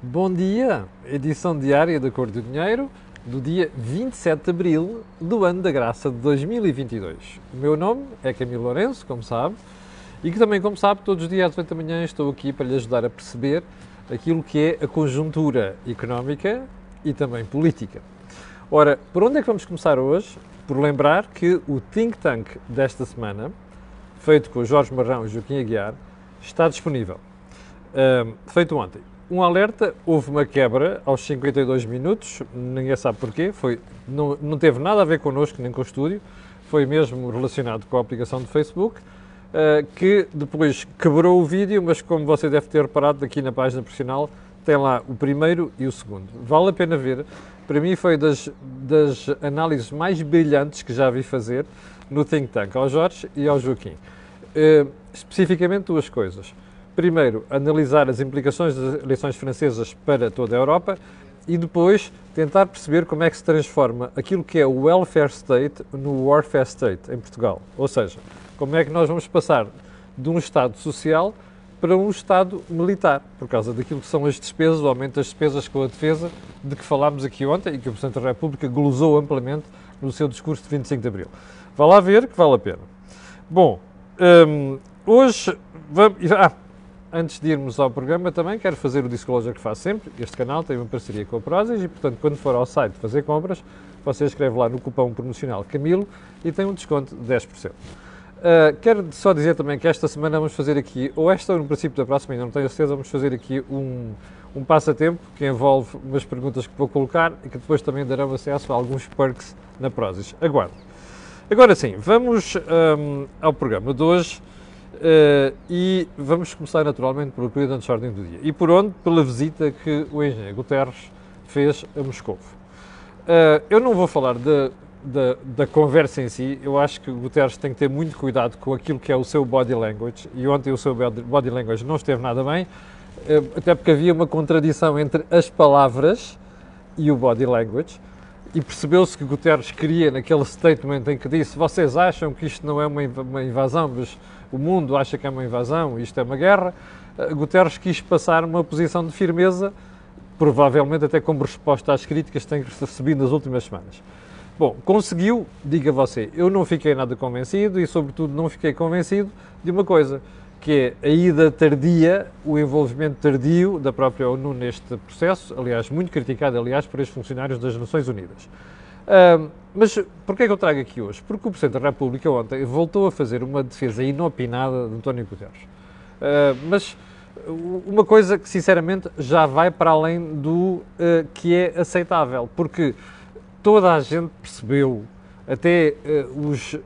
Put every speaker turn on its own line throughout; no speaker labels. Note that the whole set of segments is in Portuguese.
Bom dia, edição diária da Cor do Dinheiro, do dia 27 de Abril do ano da graça de 2022. O meu nome é Camilo Lourenço, como sabe, e que também, como sabe, todos os dias às 8 da manhã estou aqui para lhe ajudar a perceber aquilo que é a conjuntura económica e também política. Ora, por onde é que vamos começar hoje? Por lembrar que o think tank desta semana, feito com Jorge Marrão e Joaquim Aguiar, está disponível. Um, feito ontem. Um alerta, houve uma quebra aos 52 minutos, ninguém sabe porquê, foi, não, não teve nada a ver connosco nem com o estúdio, foi mesmo relacionado com a aplicação do Facebook, uh, que depois quebrou o vídeo, mas como você deve ter reparado aqui na página profissional, tem lá o primeiro e o segundo. Vale a pena ver, para mim foi das, das análises mais brilhantes que já vi fazer no Think Tank, ao Jorge e ao Joaquim. Uh, especificamente duas coisas primeiro, analisar as implicações das eleições francesas para toda a Europa e depois tentar perceber como é que se transforma aquilo que é o welfare state no warfare state em Portugal. Ou seja, como é que nós vamos passar de um Estado social para um Estado militar, por causa daquilo que são as despesas, o aumento das despesas com a defesa, de que falámos aqui ontem e que o Presidente da República glosou amplamente no seu discurso de 25 de Abril. Vá lá ver que vale a pena. Bom, hum, hoje vamos. Ah, Antes de irmos ao programa, também quero fazer o disclosure que faço sempre. Este canal tem uma parceria com a Prozis e, portanto, quando for ao site fazer compras, você escreve lá no cupom promocional Camilo e tem um desconto de 10%. Uh, ah, quero só dizer também que esta semana vamos fazer aqui, ou esta ou no princípio da próxima, ainda não tenho certeza, vamos fazer aqui um, um passatempo que envolve umas perguntas que vou colocar e que depois também darão acesso a alguns perks na Prozis. Aguardo. Agora sim, vamos um, ao programa de hoje. Uh, e vamos começar naturalmente pelo período de ordem do dia. E por onde? Pela visita que o engenheiro Guterres fez a Moscou. Uh, eu não vou falar de, de, da conversa em si, eu acho que Guterres tem que ter muito cuidado com aquilo que é o seu body language, e ontem o seu body language não esteve nada bem, uh, até porque havia uma contradição entre as palavras e o body language, e percebeu-se que Guterres queria, naquele statement em que disse: Vocês acham que isto não é uma invasão, mas o mundo acha que é uma invasão, isto é uma guerra, eh, Guterres quis passar uma posição de firmeza, provavelmente até como resposta às críticas que tem recebido nas últimas semanas. Bom, conseguiu, diga você, eu não fiquei nada convencido e, sobretudo, não fiquei convencido de uma coisa, que é a ida tardia, o envolvimento tardio da própria ONU neste processo, aliás, muito criticado, aliás, por estes funcionários das Nações Unidas. Mas porquê é que eu trago aqui hoje? Porque o Presidente da República ontem voltou a fazer uma defesa inopinada de António Guterres. Uh, mas uma coisa que, sinceramente, já vai para além do uh, que é aceitável, porque toda a gente percebeu, até uh, os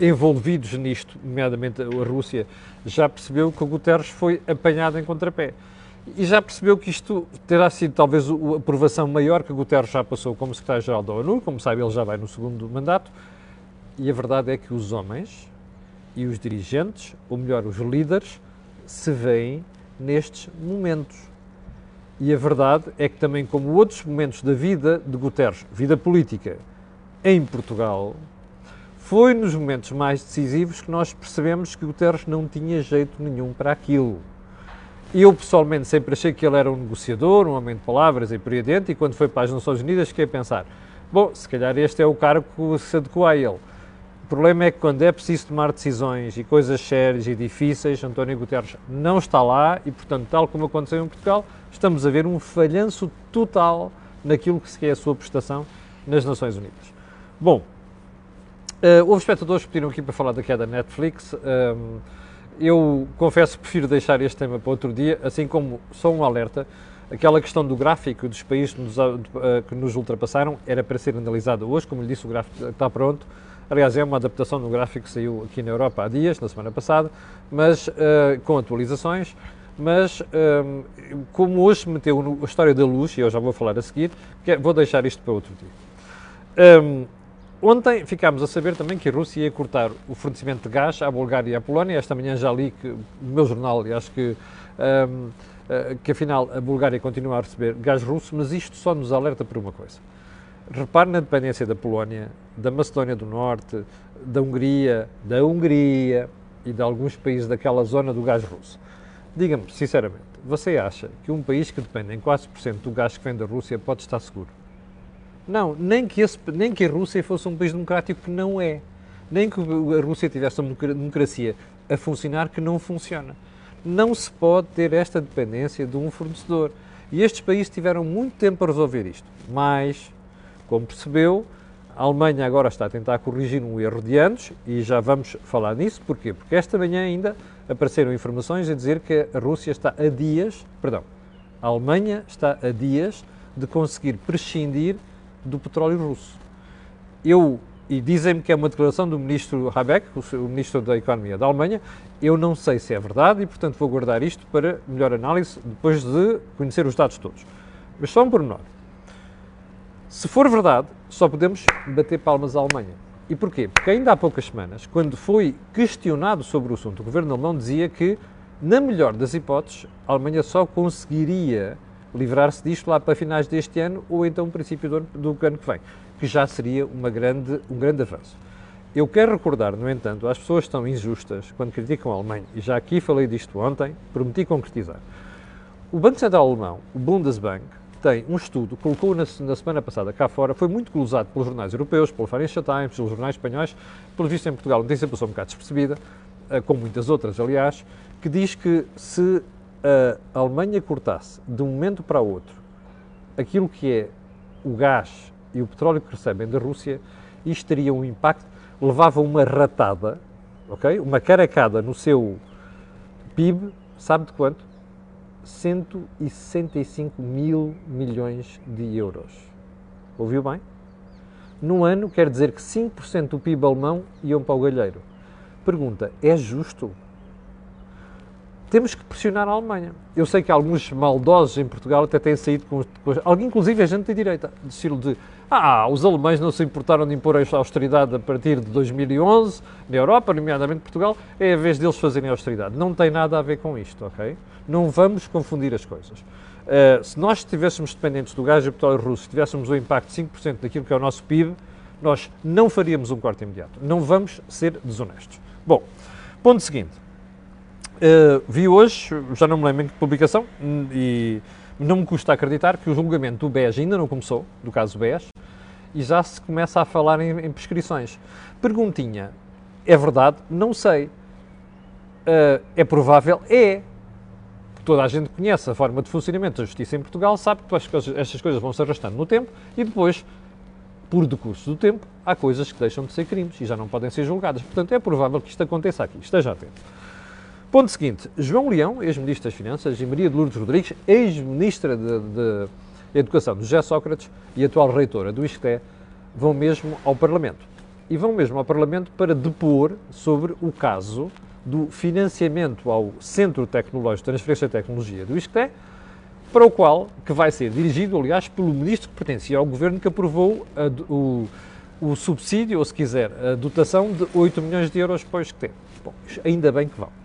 envolvidos nisto, nomeadamente a Rússia, já percebeu que o Guterres foi apanhado em contrapé e já percebeu que isto terá sido talvez a aprovação maior que Guterres já passou como secretário-geral da ONU, como sabe, ele já vai no segundo mandato, e a verdade é que os homens e os dirigentes, ou melhor, os líderes, se veem nestes momentos. E a verdade é que também como outros momentos da vida de Guterres, vida política, em Portugal, foi nos momentos mais decisivos que nós percebemos que Guterres não tinha jeito nenhum para aquilo. Eu, pessoalmente, sempre achei que ele era um negociador, um homem de palavras e adiante, e quando foi para as Nações Unidas fiquei a pensar, bom, se calhar este é o cargo que se adequa a ele. O problema é que quando é preciso tomar decisões e coisas sérias e difíceis, António Guterres não está lá e, portanto, tal como aconteceu em Portugal, estamos a ver um falhanço total naquilo que é a sua prestação nas Nações Unidas. Bom, uh, houve espectadores que pediram aqui para falar da queda da Netflix. Um, eu confesso que prefiro deixar este tema para outro dia, assim como só um alerta. Aquela questão do gráfico dos países que nos, eh, que nos ultrapassaram era para ser analisada hoje, como lhe disse, o gráfico está pronto. Aliás, é uma adaptação do gráfico que saiu aqui na Europa há dias, na semana passada, mas uh, com atualizações. Mas, um, eh, como hoje meteu no, a história da luz, e eu já vou falar a seguir, que, vou deixar isto para outro dia. Um, Ontem ficámos a saber também que a Rússia ia cortar o fornecimento de gás à Bulgária e à Polónia. Esta manhã já li que, no meu jornal, e acho que, um, eh, que afinal a Bulgária continua a receber gás russo, mas isto só nos alerta por uma coisa. Repare na dependência da Polónia, da Macedónia do Norte, da Hungria, da Hungria e de alguns países daquela zona do gás russo. diga-me, sinceramente, você acha que um país que depende em 4% do gás que vem da Rússia pode estar seguro? Não, nem que, esse, nem que a Rússia fosse um país democrático que não é. Nem que a Rússia tivesse uma democracia a funcionar que não funciona. Não se pode ter esta dependência de um fornecedor. E estes países tiveram muito tempo para resolver isto. Mas, como percebeu, a Alemanha agora está a tentar corrigir um erro de anos e já vamos falar nisso. Porquê? Porque esta manhã ainda apareceram informações a dizer que a Rússia está a dias, perdão, a Alemanha está a dias de conseguir prescindir do petróleo russo. Eu, e dizem-me que é uma declaração do ministro Habeck, o ministro da Economia da Alemanha, eu não sei se é verdade e, portanto, vou guardar isto para melhor análise depois de conhecer os dados todos. Mas só um pormenor. Se for verdade, só podemos bater palmas à Alemanha. E porquê? Porque ainda há poucas semanas, quando foi questionado sobre o assunto, o governo alemão dizia que, na melhor das hipóteses, a Alemanha só conseguiria livrar-se disto lá para finais deste ano ou então princípio do, do ano que vem, que já seria uma grande, um grande avanço. Eu quero recordar, no entanto, as pessoas estão injustas quando criticam a Alemanha, e já aqui falei disto ontem, prometi concretizar. O Banco Central Alemão, o Bundesbank, tem um estudo, colocou na, na, semana passada cá fora, foi muito glosado pelos jornais europeus, pelo Financial Times, pelos jornais espanhóis, pelo visto em Portugal, tem sempre um bocado despercebida, eh, como muitas outras, aliás, que diz que se a Alemanha cortasse de um momento para outro aquilo que é o gás e o petróleo que recebem da Rússia, isto teria um impacto, levava uma ratada, ok? Uma caracada no seu PIB, sabe de quanto? 165 mil milhões de euros. Ouviu bem? No ano quer dizer que 5% do PIB alemão iam para o galheiro. Pergunta: é justo? Temos que pressionar a Alemanha. Eu sei que alguns maldosos em Portugal até têm saído com. alguém, inclusive, é gente de direita, de estilo de. Ah, os alemães não se importaram de impor a austeridade a partir de 2011 na Europa, nomeadamente Portugal, é a vez deles fazerem austeridade. Não tem nada a ver com isto, ok? Não vamos confundir as coisas. Uh, se nós estivéssemos dependentes do gás e petróleo russo, se tivéssemos o impacto de 5% daquilo que é o nosso PIB, nós não faríamos um corte imediato. Não vamos ser desonestos. Bom, ponto seguinte. Uh, vi hoje, já não me lembro em que publicação, e não me custa acreditar que o julgamento do BES ainda não começou, do caso BES, e já se começa a falar em, em prescrições. Perguntinha, é verdade? Não sei. Uh, é provável? É. Toda a gente conhece a forma de funcionamento da justiça em Portugal, sabe que estas coisas vão se arrastando no tempo e depois, por decurso do tempo, há coisas que deixam de ser crimes e já não podem ser julgadas. Portanto, é provável que isto aconteça aqui. Esteja atento. Ponto seguinte, João Leão, ex-ministro das Finanças, e Maria de Lourdes Rodrigues, ex-ministra de, de, Educação do José Sócrates e atual reitora do ISCTE, vão mesmo ao Parlamento. E vão mesmo ao Parlamento para depor sobre o caso do financiamento ao Centro Tecnológico de Transferência de Tecnologia do ISCTE, para o qual, que vai ser dirigido, aliás, pelo ministro que pertencia ao governo que aprovou a, o, o subsídio, ou se quiser, a dotação de 8 milhões de euros para o ISCTE. Bom, ainda bem que vão.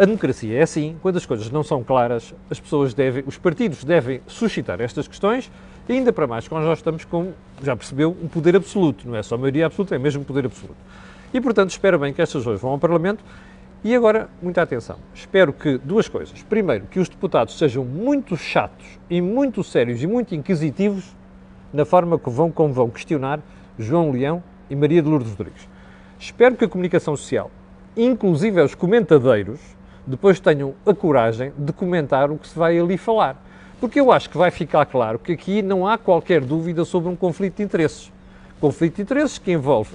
A democracia é assim, quando as coisas não são claras, as pessoas devem, os partidos devem suscitar estas questões, ainda para mais quando nós estamos com, já percebeu, um poder absoluto, não é só maioria absoluta, é mesmo poder absoluto. E, portanto, espero bem que estas hoje vão ao Parlamento. E agora, muita atenção. Espero que duas coisas. Primeiro, que os deputados sejam muito chatos e muito sérios e muito inquisitivos na forma que vão, como vão questionar João Leão e Maria de Lourdes Rodrigues. Espero que a comunicação social, inclusive os comentadeiros, depois tenham a coragem de comentar o que se vai ali falar. Porque eu acho que vai ficar claro que aqui não há qualquer dúvida sobre um conflito de interesses. Conflito de interesses que envolve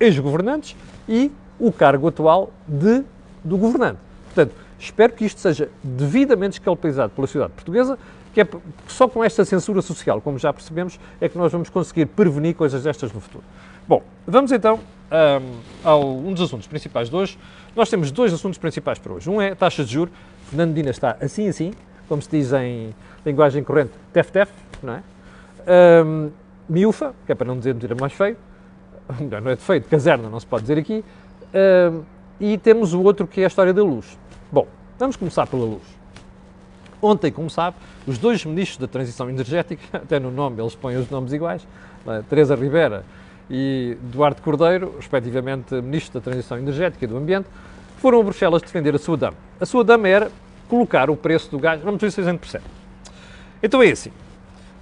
ex-governantes e o cargo atual de, do governante. Portanto, espero que isto seja devidamente escalpelizado pela sociedade portuguesa, que é só com esta censura social, como já percebemos, é que nós vamos conseguir prevenir coisas destas no futuro. Bom, vamos então um, ao um dos assuntos principais de hoje. Nós temos dois assuntos principais para hoje. Um é taxas de juros. Fernando Dina está assim, assim, como se diz em linguagem corrente, tef-tef, não é? Um, miúfa, que é para não dizer mentira mais feio, não é de feio, de caserna, não se pode dizer aqui. Um, e temos o outro que é a história da luz. Bom, vamos começar pela luz. Ontem, como sabe, os dois ministros da transição energética, até no nome eles põem os nomes iguais, é? Teresa Ribeira e Duarte Cordeiro, respectivamente Ministro da Transição Energética e do Ambiente, foram a Bruxelas defender a sua dama. A sua dama era colocar o preço do gás. Vamos ver se a. Então é assim.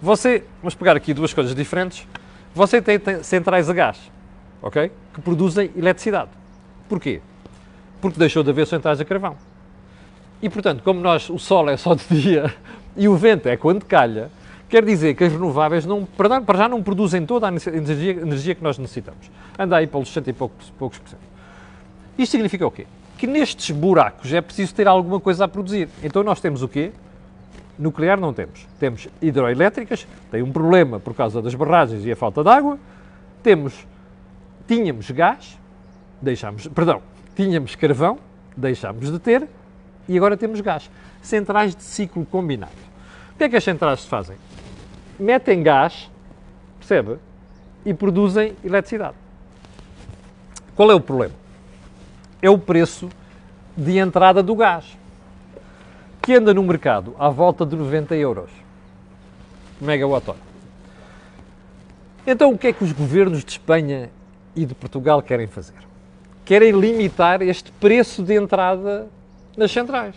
Você, vamos pegar aqui duas coisas diferentes. Você tem, tem centrais a gás, ok? Que produzem eletricidade. Porquê? Porque deixou de haver centrais a carvão. E portanto, como nós, o sol é só de dia e o vento é quando calha, quer dizer que as renováveis não, para já não produzem toda a energia, energia que nós necessitamos. Anda aí pelos 60 e poucos, poucos por cento. Isto significa o quê? Que nestes buracos é preciso ter alguma coisa a produzir. Então nós temos o quê? Nuclear não temos. Temos hidroelétricas, tem um problema por causa das barragens e a falta de água. Temos, tínhamos gás, deixámos, perdão, tínhamos carvão, deixámos de ter, e agora temos gás. Centrais de ciclo combinado. O que é que as centrais fazem? Metem gás, percebe? E produzem eletricidade. Qual é o problema? É o preço de entrada do gás, que anda no mercado à volta de 90 euros megawatt-hora. Então, o que é que os governos de Espanha e de Portugal querem fazer? Querem limitar este preço de entrada nas centrais,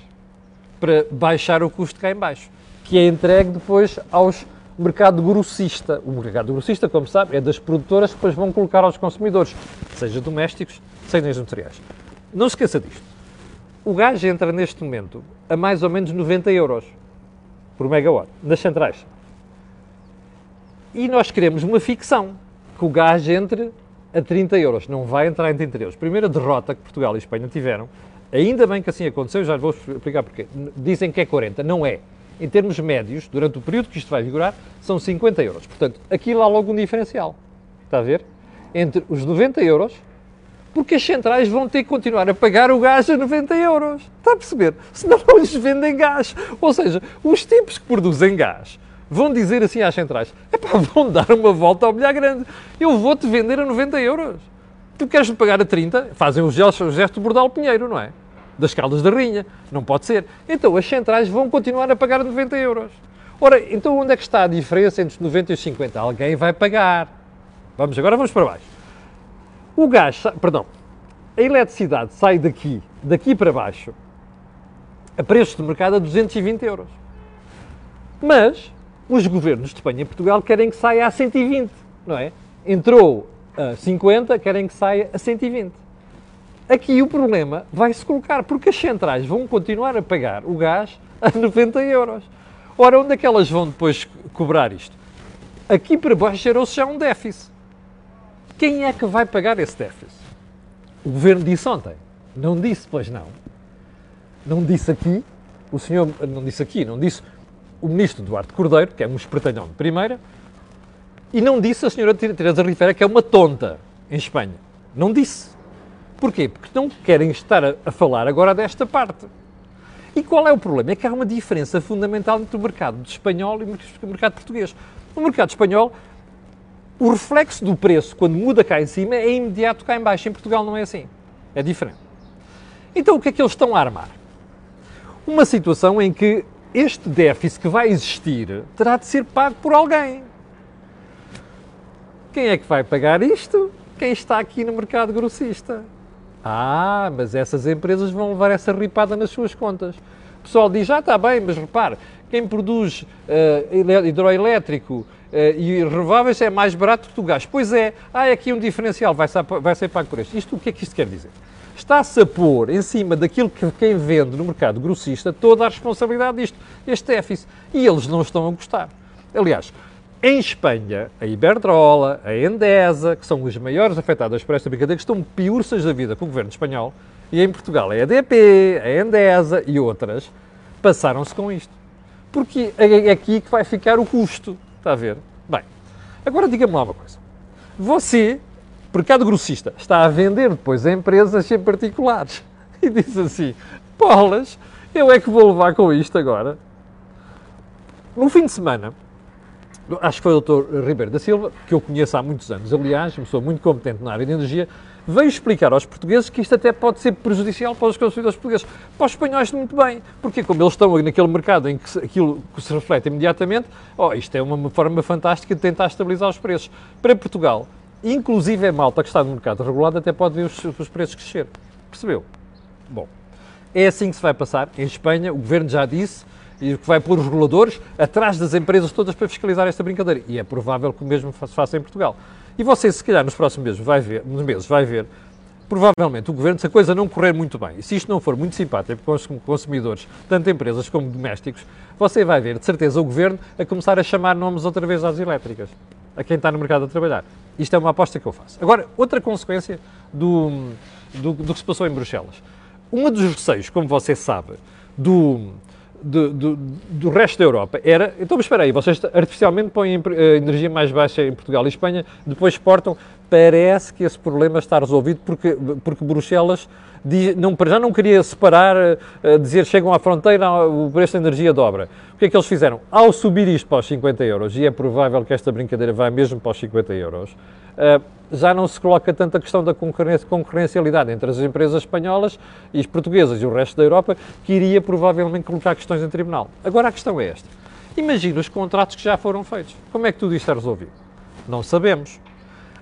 para baixar o custo cá em baixo, que é entregue depois aos mercado grossista. O mercado grossista, como sabe, é das produtoras que depois vão colocar aos consumidores, seja domésticos, seja industriais. Não se esqueça disto. O gás entra neste momento a mais ou menos 90 euros por megawatt nas centrais. E nós queremos uma ficção, que o gás entre a 30 euros. Não vai entrar em 30 euros. Primeira derrota que Portugal e Espanha tiveram Ainda bem que assim aconteceu, já vou explicar porquê. Dizem que é 40, não é. Em termos médios, durante o período que isto vai vigorar, são 50 euros. Portanto, aqui há logo um diferencial. Está a ver? Entre os 90 euros, porque as centrais vão ter que continuar a pagar o gás a 90 euros. Está a perceber? Senão não lhes vendem gás. Ou seja, os tipos que produzem gás vão dizer assim às centrais: epá, vão dar uma volta ao bilhar grande. Eu vou-te vender a 90 euros. Tu queres-me pagar a 30? Fazem o gesto, o gesto Bordal Pinheiro, não é? Das Caldas da Rinha. Não pode ser. Então as centrais vão continuar a pagar 90 euros. Ora, então onde é que está a diferença entre os 90 e os 50? Alguém vai pagar. Vamos, agora vamos para baixo. O gás, perdão, a eletricidade sai daqui, daqui para baixo, a preço de mercado a 220 euros. Mas os governos de Espanha e Portugal querem que saia a 120, não é? Entrou a 50, querem que saia a 120. Aqui o problema vai-se colocar, porque as centrais vão continuar a pagar o gás a 90 euros. Ora, onde é que elas vão depois cobrar isto? Aqui para baixo gerou-se já um déficit. Quem é que vai pagar esse déficit? O governo disse ontem. Não disse, pois não. Não disse aqui, o senhor, não disse aqui, não disse o ministro Duarte Cordeiro, que é um espertalhão de primeira, e não disse a senhora Teresa Rifera que é uma tonta em Espanha. Não disse. Porquê? Porque não querem estar a, a falar agora desta parte. E qual é o problema? É que há uma diferença fundamental entre o mercado espanhol e o mercado português. No mercado espanhol, o reflexo do preço, quando muda cá em cima, é imediato cá em baixo. Em Portugal não é assim. É diferente. Então, o que é que eles estão a armar? Uma situação em que este déficit que vai existir terá de ser pago por alguém. Quem é que vai pagar isto? Quem está aqui no mercado grossista. Ah, mas essas empresas vão levar essa ripada nas suas contas. O pessoal diz, ah, está bem, mas repare, quem produz uh, hidroelétrico uh, e renováveis é mais barato que o gás. Pois é, há aqui um diferencial, vai ser, vai ser pago por este. Isto, o que é que isto quer dizer? Está-se a pôr em cima daquilo que quem vende no mercado grossista toda a responsabilidade disto, este déficit. E eles não estão a gostar. Aliás, em Espanha, a Iberdrola, a Endesa, que são os maiores afetados por esta brincadeira, que estão piurças da vida com o governo espanhol, e em Portugal a EDP, a Endesa e outras, passaram-se com isto. Porque é aqui que vai ficar o custo. Está a ver? Bem, agora diga-me lá uma coisa. Você, mercado grossista, está a vender depois a empresas em particulares e diz assim: Polas, eu é que vou levar com isto agora. No fim de semana, acho que foi o Dr. Ribeiro da Silva, que eu conheço há muitos anos, aliás, uma pessoa muito competente na área de energia, veio explicar aos portugueses que isto até pode ser prejudicial para os consumidores portugueses. Para os espanhóis, muito bem, porque como eles estão naquele mercado em que aquilo se reflete imediatamente, oh, isto é uma forma fantástica de tentar estabilizar os preços. Para Portugal, inclusive a malta que está no mercado regulado, até pode ver os, os preços crescer. Percebeu? Bom, É assim que se vai passar. Em Espanha, o governo já disse e que vai pôr os reguladores atrás das empresas todas para fiscalizar esta brincadeira. E é provável que o mesmo se faça em Portugal. E você, se calhar, nos próximos meses vai ver, nos meses, vai ver provavelmente o governo, se a coisa não correr muito bem, e se isto não for muito simpático com os consumidores, tanto empresas como domésticos, você vai ver, de certeza, o governo a começar a chamar nomes outra vez às elétricas, a quem está no mercado a trabalhar. Isto é uma aposta que eu faço. Agora, outra consequência do, do, do que se passou em Bruxelas. Um dos receios, como você sabe, do, do, do, do, resto da Europa era. Então, espera aí, vocês artificialmente põem a eh, energia mais baixa em Portugal e Espanha, depois exportam. Parece que esse problema está resolvido porque, porque Bruxelas diz, não, já não queria separar, uh, dizer chegam à fronteira, o preço da energia dobra. O que é que eles fizeram? Ao subir isto para os 50 euros, e é provável que esta brincadeira vá mesmo para os 50 euros, uh, já não se coloca tanta questão da concorrencialidade entre as empresas espanholas e as portuguesas e o resto da Europa, que iria provavelmente colocar questões em tribunal. Agora a questão é esta. Imagina os contratos que já foram feitos. Como é que tudo isto é resolvido? Não sabemos.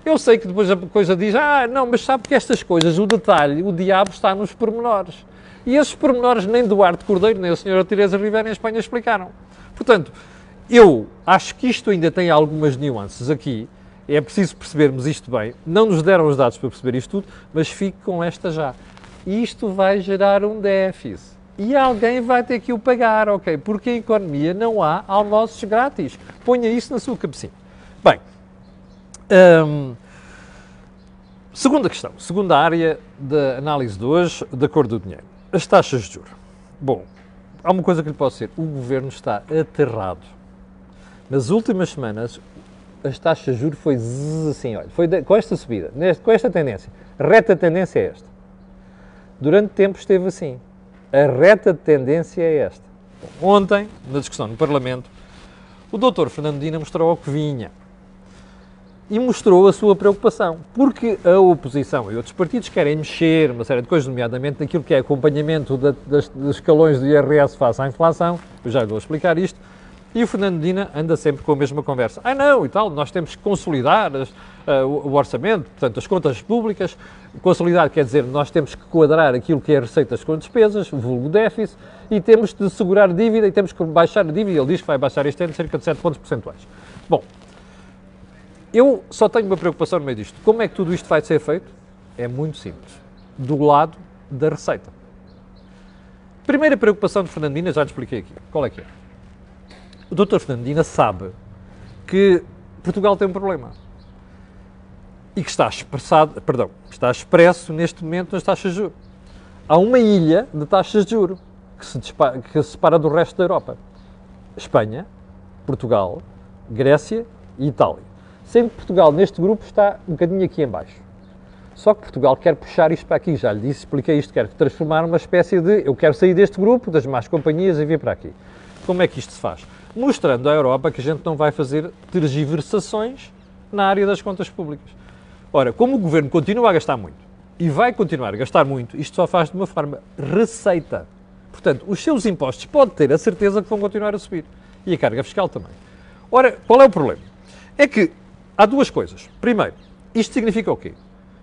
Eu sei que depois a coisa diz, ah, não, mas sabe que estas coisas, o detalhe, o diabo está nos pormenores. E esses pormenores nem Duarte Cordeiro, nem a senhora Teresa Rivera em Espanha explicaram. Portanto, eu acho que isto ainda tem algumas nuances aqui, é preciso percebermos isto bem. Não nos deram os dados para perceber isto tudo, mas fique com esta já. Isto vai gerar um déficit. E alguém vai ter que o pagar, ok? Porque em economia não há almoços grátis. Ponha isso na sua cabecinha. Bem, hum, segunda questão, segunda área da análise de hoje, da cor do dinheiro. As taxas de juros. Bom, há uma coisa que lhe posso dizer. O governo está aterrado. Nas últimas semanas, as taxas de juros foi assim, olha, foi de, com esta subida, neste, com esta tendência. A reta tendência é esta. Durante tempo esteve assim. A reta tendência é esta. Bom, ontem, na discussão no Parlamento, o doutor Fernando Dina mostrou o que vinha. E mostrou a sua preocupação, porque a oposição e outros partidos querem mexer uma série de coisas, nomeadamente naquilo que é acompanhamento dos escalões do IRS face à inflação, eu já vou explicar isto, e o Fernando Dina anda sempre com a mesma conversa. Ah, não, e tal, nós temos que consolidar as, uh, o orçamento, portanto, as contas públicas. Consolidar quer dizer nós temos que quadrar aquilo que é receitas com despesas, vulgo déficit, e temos de segurar dívida e temos que baixar a dívida. Ele diz que vai baixar este ano cerca de 7 pontos percentuais. Bom, eu só tenho uma preocupação no meio disto. Como é que tudo isto vai ser feito? É muito simples. Do lado da receita. Primeira preocupação de Fernandina, já te expliquei aqui. Qual é que é? O Dr. Fernandina sabe que Portugal tem um problema e que está expressado, perdão, está expresso neste momento nas taxas de juros. Há uma ilha de taxas de juros que se, dispara, que se separa do resto da Europa. Espanha, Portugal, Grécia e Itália. Sendo que Portugal neste grupo está um bocadinho aqui em baixo. Só que Portugal quer puxar isto para aqui, já lhe disse, expliquei isto, quer transformar uma espécie de eu quero sair deste grupo, das más companhias e vir para aqui. Como é que isto se faz? Mostrando à Europa que a gente não vai fazer tergiversações na área das contas públicas. Ora, como o governo continua a gastar muito e vai continuar a gastar muito, isto só faz de uma forma receita. Portanto, os seus impostos pode ter a certeza que vão continuar a subir. E a carga fiscal também. Ora, qual é o problema? É que há duas coisas. Primeiro, isto significa o quê?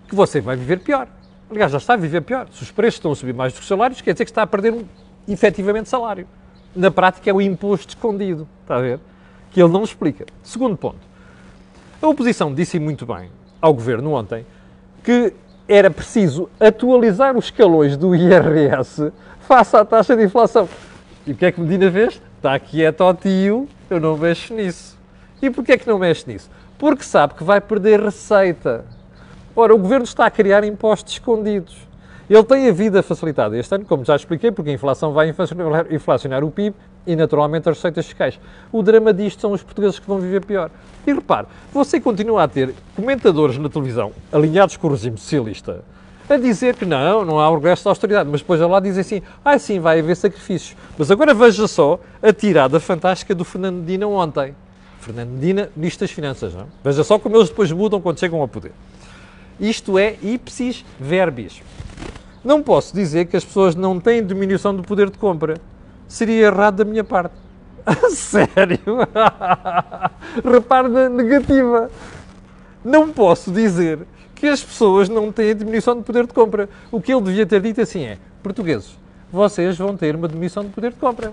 Que você vai viver pior. Aliás, já está a viver pior. Se os preços estão a subir mais do que os salários, quer dizer que está a perder um, efetivamente salário na prática é o imposto escondido, está a ver? Que ele não explica. Segundo ponto, a oposição disse muito bem ao governo ontem que era preciso atualizar os escalões do IRS face à taxa de inflação. E o que é que Medina fez? Está quieto ao tio, eu não mexo nisso. E porquê é que não mexe nisso? Porque sabe que vai perder receita. Ora, o governo está a criar impostos escondidos. Ele tem a vida facilitada este ano, como já expliquei, porque a inflação vai inflacionar o PIB e, naturalmente, as receitas fiscais. O drama disto são os portugueses que vão viver pior. E repare, você continua a ter comentadores na televisão alinhados com o regime socialista a dizer que não, não há regresso da austeridade, mas depois lá dizem assim, ah sim, vai haver sacrifícios. Mas agora veja só a tirada fantástica do Fernando Dina ontem. Fernando Dina, Ministro das Finanças, não? É? Veja só como eles depois mudam quando chegam ao poder. Isto é ipsis verbis. Não posso dizer que as pessoas não têm diminuição do poder de compra. Seria errado da minha parte. Sério? Repare na negativa. Não posso dizer que as pessoas não têm diminuição de poder de compra. O que ele devia ter dito assim é: portugueses, vocês vão ter uma diminuição de poder de compra.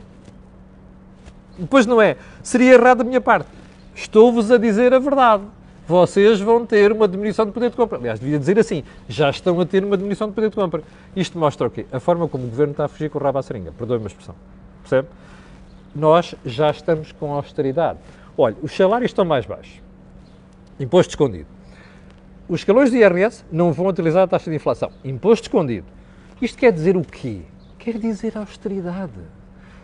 Depois não é. Seria errado da minha parte. Estou-vos a dizer a verdade. Vocês vão ter uma diminuição de poder de compra. Aliás, devia dizer assim, já estão a ter uma diminuição de poder de compra. Isto mostra o quê? A forma como o Governo está a fugir com o rabo à seringa. Perdoe-me a expressão. Percebe? Nós já estamos com austeridade. Olha, os salários estão mais baixos. Imposto escondido. Os escalões de IRS não vão utilizar a taxa de inflação. Imposto escondido. Isto quer dizer o quê? Quer dizer austeridade.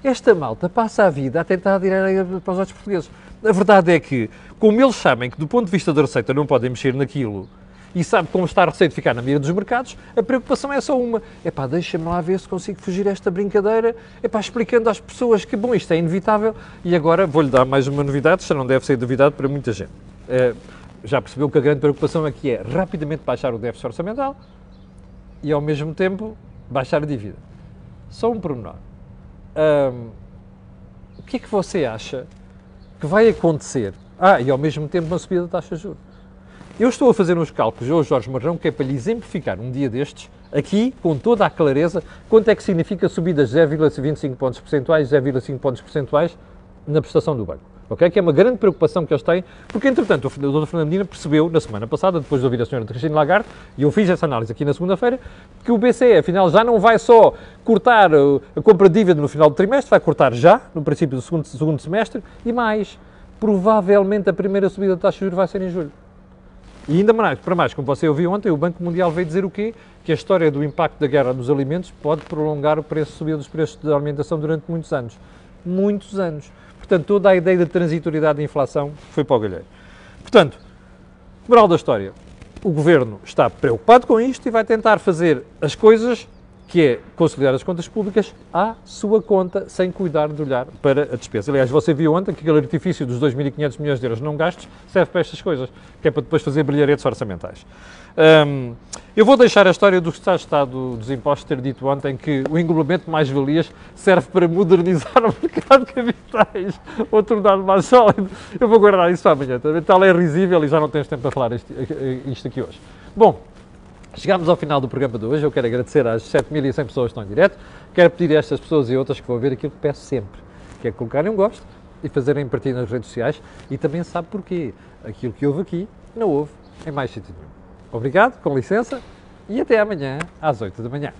Esta malta passa a vida a tentar tirar para os outros portugueses. A verdade é que, como eles sabem que do ponto de vista da receita não podem mexer naquilo e sabe como está a receita ficar na mira dos mercados, a preocupação é só uma. É pá, deixa-me lá ver se consigo fugir a esta brincadeira. É pá, explicando às pessoas que, bom, isto é inevitável. E agora vou-lhe dar mais uma novidade, já não deve ser novidade para muita gente. É, já percebeu que a grande preocupação aqui é rapidamente baixar o déficit orçamental e, ao mesmo tempo, baixar a dívida. Só um pormenor o que é que você acha que vai acontecer? Ah, e ao mesmo tempo uma subida da taxa de juros. Eu estou a fazer uns cálculos hoje, Jorge Marrão, que é para lhe exemplificar um dia destes, aqui, com toda a clareza, quanto é que significa subidas de 0,25 pontos percentuais, 0,5 pontos percentuais na prestação do banco ok? Que é uma grande preocupação que eles têm, porque entretanto o Dr. Fernando Medina percebeu na semana passada, depois de ouvir a senhora Cristina Lagarde, e eu fiz essa análise aqui na segunda-feira, que o BCE afinal já não vai só cortar uh, a compra de dívida no final do trimestre, vai cortar já, no princípio do segundo, segundo semestre, e mais, provavelmente a primeira subida da taxa de juros vai ser em julho. E ainda mais, para mais, como você ouviu ontem, o Banco Mundial veio dizer o quê? Que a história do impacto da guerra nos alimentos pode prolongar o preço, subida dos preços de alimentação durante muitos anos. Muitos anos. Portanto, toda a ideia da transitoriedade da inflação foi para o galheiro. Portanto, moral da história, o Governo está preocupado com isto e vai tentar fazer as coisas que é consolidar as contas públicas à sua conta, sem cuidar de olhar para a despesa. Aliás, você viu ontem que aquele artifício dos 2.500 milhões de euros não gastos serve para estas coisas, que é para depois fazer brilharetes orçamentais. Um, eu vou deixar a história do Estado dos Impostos ter dito ontem que o englobamento de mais-valias serve para modernizar o mercado de capitais ou torná-lo mais sólido. Eu vou guardar isso amanhã. Tal é risível e já não temos tempo para falar isto, isto aqui hoje. Bom, Chegámos ao final do programa de hoje. Eu quero agradecer às 7.100 pessoas que estão em direto. Quero pedir a estas pessoas e outras que vão ver aquilo que peço sempre, que é colocarem um gosto e fazerem partilha nas redes sociais. E também sabe porquê. Aquilo que houve aqui, não houve em mais sítio nenhum. Obrigado, com licença, e até amanhã às 8 da manhã.